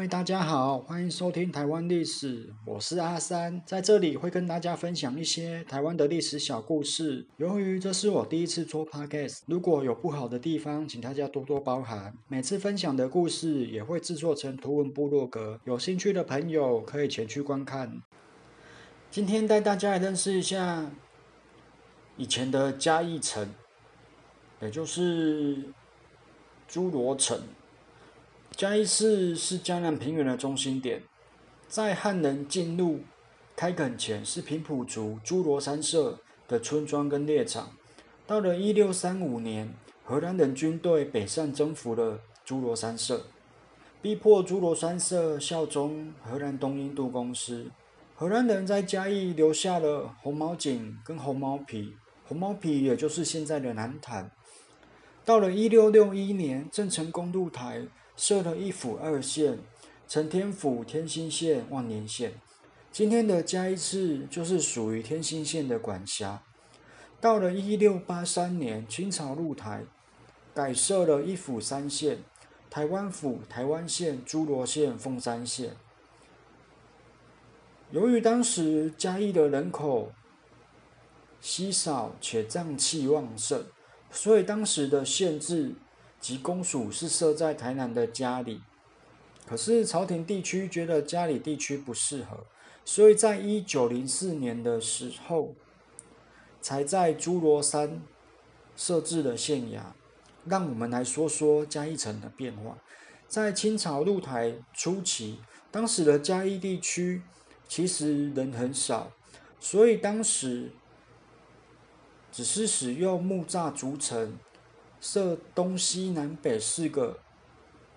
位大家好，欢迎收听台湾历史，我是阿三，在这里会跟大家分享一些台湾的历史小故事。由于这是我第一次做 podcast，如果有不好的地方，请大家多多包涵。每次分享的故事也会制作成图文部落格，有兴趣的朋友可以前去观看。今天带大家来认识一下以前的嘉义城，也就是侏罗城。嘉义市是江南平原的中心点，在汉人进入开垦前，是平埔族诸罗山社的村庄跟猎场。到了一六三五年，荷兰人军队北上征服了诸罗山社，逼迫诸罗山社效忠荷兰东印度公司。荷兰人在嘉义留下了红毛井跟红毛皮，红毛皮也就是现在的南坛。到了一六六一年，郑成功入台。设了一府二县，承天府、天兴县、万年县。今天的嘉义市就是属于天兴县的管辖。到了一六八三年，清朝入台，改设了一府三县：台湾府、台湾县、诸罗县、凤山县。由于当时嘉义的人口稀少且瘴气旺盛，所以当时的县治。及公署是设在台南的嘉里，可是朝廷地区觉得嘉里地区不适合，所以在一九零四年的时候，才在诸罗山设置了县衙。让我们来说说嘉义城的变化。在清朝入台初期，当时的嘉义地区其实人很少，所以当时只是使用木栅筑城。设东西南北四个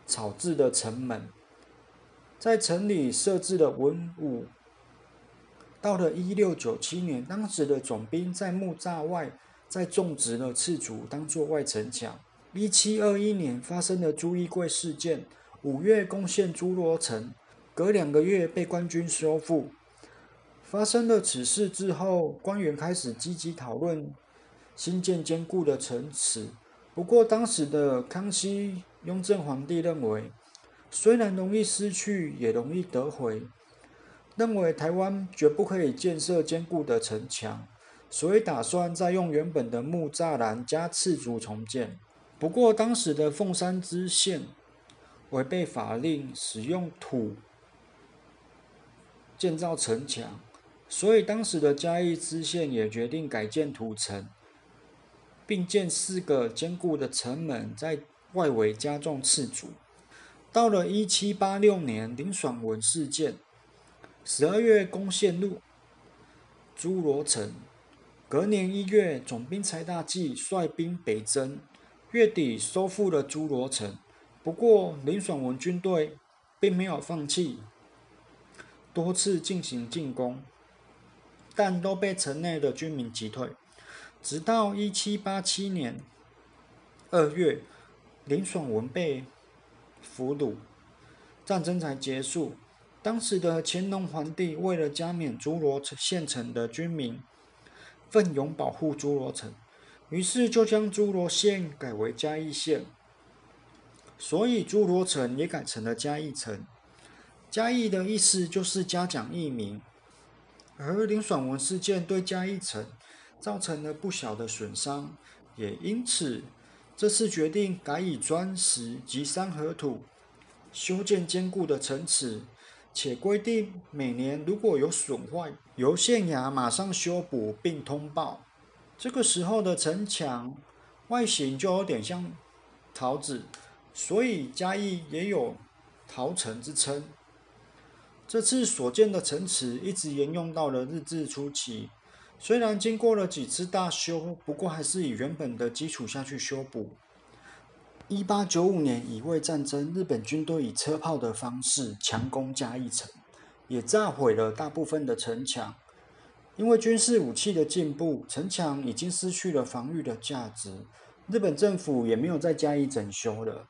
草字的城门，在城里设置了文武。到了一六九七年，当时的总兵在木栅外再种植了赤竹，当做外城墙。一七二一年发生了朱一贵事件，五月攻陷朱罗城，隔两个月被官军收复。发生了此事之后，官员开始积极讨论新建坚固的城池。不过，当时的康熙、雍正皇帝认为，虽然容易失去，也容易得回，认为台湾绝不可以建设坚固的城墙，所以打算再用原本的木栅栏加赤竹重建。不过，当时的凤山知县违背法令，使用土建造城墙，所以当时的嘉义知县也决定改建土城。并建四个坚固的城门，在外围加重赤足。到了一七八六年林爽文事件，十二月攻陷入诸罗城，隔年一月总兵柴大纪率兵北征，月底收复了诸罗城。不过林爽文军队并没有放弃，多次进行进攻，但都被城内的军民击退。直到一七八七年二月，林爽文被俘虏，战争才结束。当时的乾隆皇帝为了加冕诸罗县城的军民，奋勇保护诸罗城，于是就将诸罗县改为嘉义县，所以诸罗城也改成了嘉义城。嘉义的意思就是嘉奖义民，而林爽文事件对嘉义城。造成了不小的损伤，也因此这次决定改以砖石及三合土修建坚固的城池，且规定每年如果有损坏，由县衙马上修补并通报。这个时候的城墙外形就有点像桃子，所以嘉义也有桃城之称。这次所建的城池一直沿用到了日治初期。虽然经过了几次大修，不过还是以原本的基础下去修补。一八九五年乙未战争，日本军队以车炮的方式强攻嘉义城，也炸毁了大部分的城墙。因为军事武器的进步，城墙已经失去了防御的价值。日本政府也没有再加以整修了，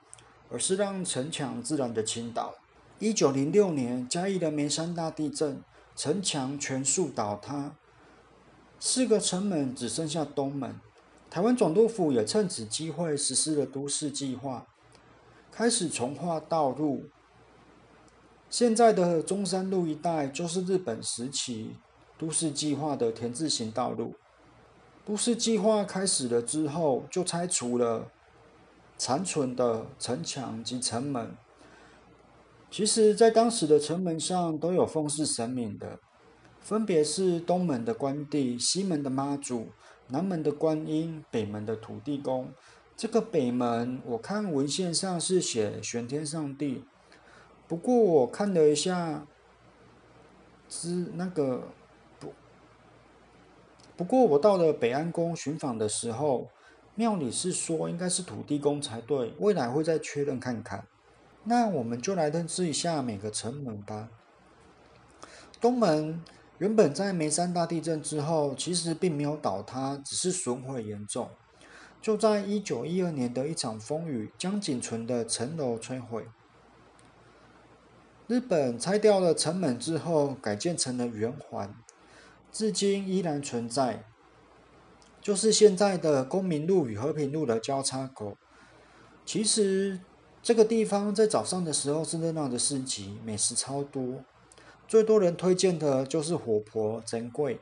而是让城墙自然的倾倒。一九零六年嘉义的梅山大地震，城墙全数倒塌。四个城门只剩下东门，台湾总督府也趁此机会实施了都市计划，开始重划道路，现在的中山路一带就是日本时期都市计划的田字形道路。都市计划开始了之后，就拆除了残存的城墙及城门。其实，在当时的城门上都有奉祀神明的，分别是东门的关帝、西门的妈祖、南门的观音、北门的土地公。这个北门，我看文献上是写玄天上帝，不过我看了一下，之那个不，不过我到了北安宫寻访的时候，庙里是说应该是土地公才对，未来会再确认看看。那我们就来认识一下每个城门吧。东门原本在梅山大地震之后，其实并没有倒塌，只是损毁严重。就在一九一二年的一场风雨，将仅存的城楼摧毁。日本拆掉了城门之后，改建成了圆环，至今依然存在，就是现在的公民路与和平路的交叉口。其实。这个地方在早上的时候是热闹的市集，美食超多。最多人推荐的就是火婆珍贵，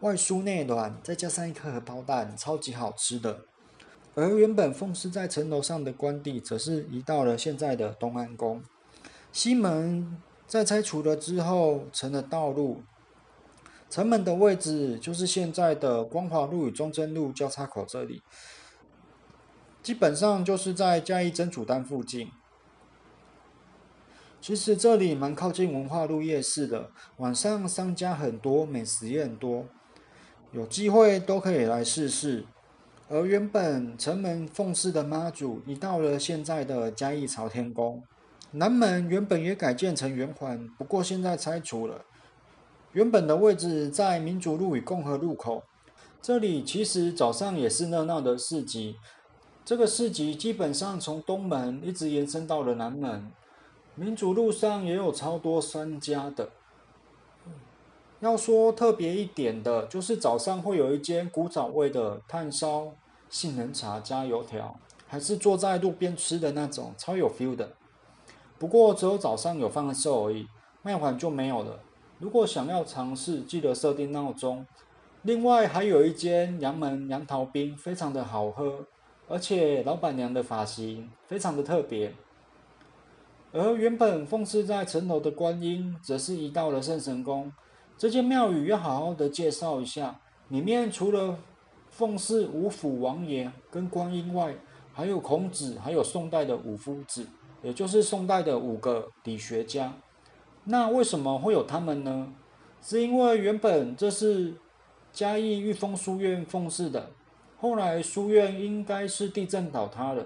外酥内软，再加上一颗荷包蛋，超级好吃的。而原本奉祀在城楼上的官邸，则是移到了现在的东安宫。西门在拆除了之后成了道路，城门的位置就是现在的光华路与中正路交叉口这里。基本上就是在嘉义真主丹附近。其实这里蛮靠近文化路夜市的，晚上商家很多，美食也很多，有机会都可以来试试。而原本城门奉祀的妈祖，移到了现在的嘉义朝天宫。南门原本也改建成圆环，不过现在拆除了。原本的位置在民主路与共和路口，这里其实早上也是热闹的市集。这个市集基本上从东门一直延伸到了南门，民主路上也有超多商家的。要说特别一点的，就是早上会有一间古早味的炭烧杏仁茶加油条，还是坐在路边吃的那种，超有 feel 的。不过只有早上有放售而已，卖完就没有了。如果想要尝试，记得设定闹钟。另外还有一间杨门杨桃冰，非常的好喝。而且老板娘的发型非常的特别，而原本奉祀在城楼的观音，则是移到了圣神宫。这间庙宇要好好的介绍一下，里面除了奉祀五府王爷跟观音外，还有孔子，还有宋代的五夫子，也就是宋代的五个理学家。那为什么会有他们呢？是因为原本这是嘉义玉峰书院奉祀的。后来书院应该是地震倒塌了，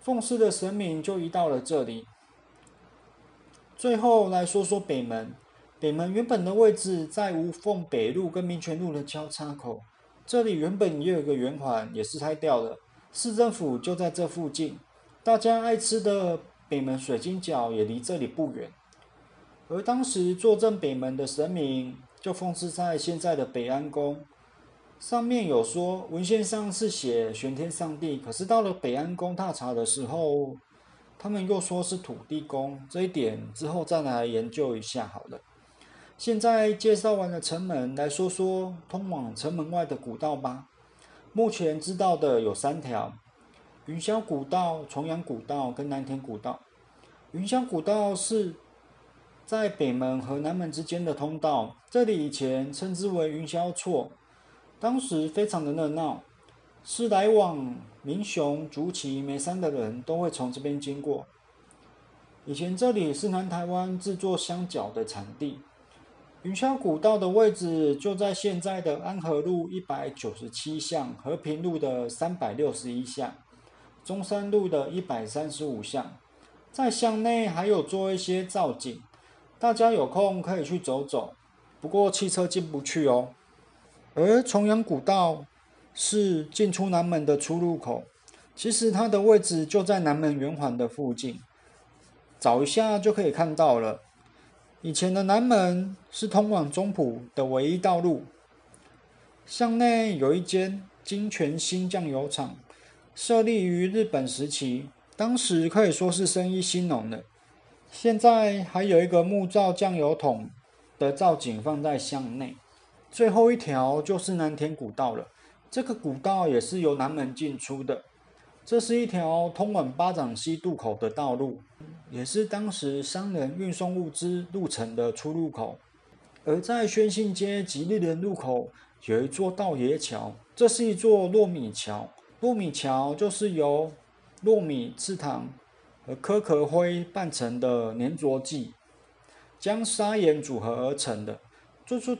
奉祀的神明就移到了这里。最后来说说北门，北门原本的位置在无缝北路跟民权路的交叉口，这里原本也有个圆环，也是拆掉了。市政府就在这附近，大家爱吃的北门水晶饺也离这里不远。而当时坐镇北门的神明，就奉祀在现在的北安宫。上面有说文献上是写玄天上帝，可是到了北安宫踏查的时候，他们又说是土地公，这一点之后再来研究一下好了。现在介绍完了城门，来说说通往城门外的古道吧。目前知道的有三条：云霄古道、重阳古道跟南田古道。云霄古道是在北门和南门之间的通道，这里以前称之为云霄错。当时非常的热闹，是来往民雄、竹崎、眉山的人都会从这边经过。以前这里是南台湾制作香角的产地。云霄古道的位置就在现在的安和路一百九十七巷、和平路的三百六十一巷、中山路的一百三十五巷，在巷内还有做一些造景，大家有空可以去走走，不过汽车进不去哦。而重阳古道是进出南门的出入口，其实它的位置就在南门圆环的附近，找一下就可以看到了。以前的南门是通往中埔的唯一道路，巷内有一间金泉新酱油厂，设立于日本时期，当时可以说是生意兴隆的。现在还有一个木造酱油桶的造景放在巷内。最后一条就是南田古道了，这个古道也是由南门进出的。这是一条通往巴掌溪渡口的道路，也是当时商人运送物资路程的出入口。而在宣信街吉利人路口有一座道爷桥，这是一座糯米桥。糯米桥就是由糯米、赤糖和可可灰拌成的粘着剂，将砂岩组合而成的。这座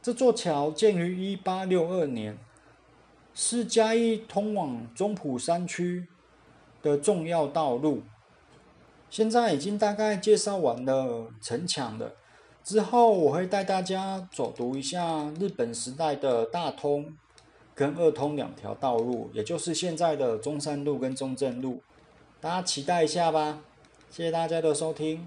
这座桥建于一八六二年。是嘉义通往中埔山区的重要道路。现在已经大概介绍完了城墙了，之后我会带大家走读一下日本时代的大通跟二通两条道路，也就是现在的中山路跟中正路。大家期待一下吧！谢谢大家的收听。